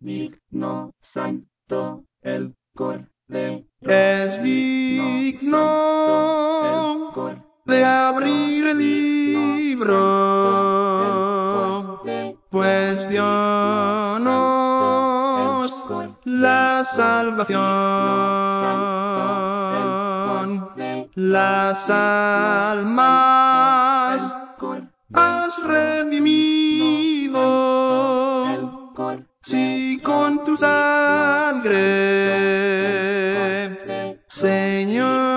digno, santo, el cordero. Es digno de abrir el libro, pues Dios nos la salvación, las almas has redimido, si con tu sangre, Señor.